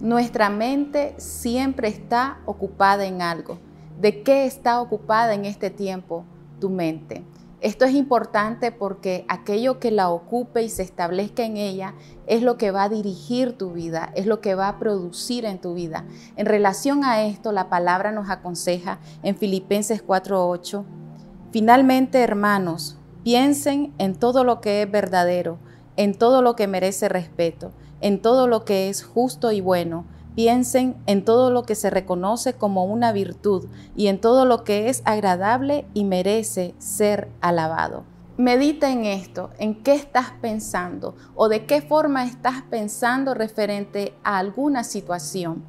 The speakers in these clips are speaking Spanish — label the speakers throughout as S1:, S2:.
S1: Nuestra mente siempre está ocupada en algo. ¿De qué está ocupada en este tiempo tu mente? Esto es importante porque aquello que la ocupe y se establezca en ella es lo que va a dirigir tu vida, es lo que va a producir en tu vida. En relación a esto, la palabra nos aconseja en Filipenses 4:8, finalmente hermanos, piensen en todo lo que es verdadero, en todo lo que merece respeto, en todo lo que es justo y bueno Piensen en todo lo que se reconoce como una virtud y en todo lo que es agradable y merece ser alabado. Medita en esto, en qué estás pensando o de qué forma estás pensando referente a alguna situación.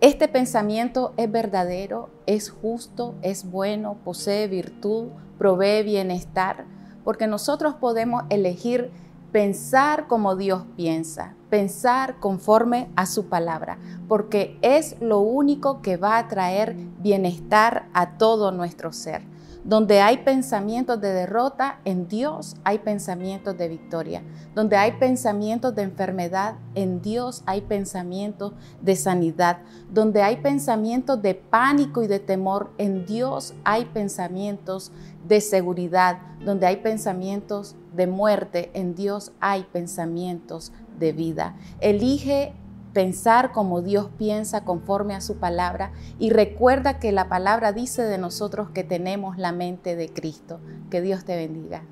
S1: Este pensamiento es verdadero, es justo, es bueno, posee virtud, provee bienestar, porque nosotros podemos elegir pensar como Dios piensa, pensar conforme a su palabra, porque es lo único que va a traer bienestar a todo nuestro ser. Donde hay pensamientos de derrota, en Dios hay pensamientos de victoria. Donde hay pensamientos de enfermedad, en Dios hay pensamientos de sanidad. Donde hay pensamientos de pánico y de temor, en Dios hay pensamientos de seguridad. Donde hay pensamientos de muerte, en Dios hay pensamientos de vida. Elige pensar como Dios piensa conforme a su palabra y recuerda que la palabra dice de nosotros que tenemos la mente de Cristo. Que Dios te bendiga.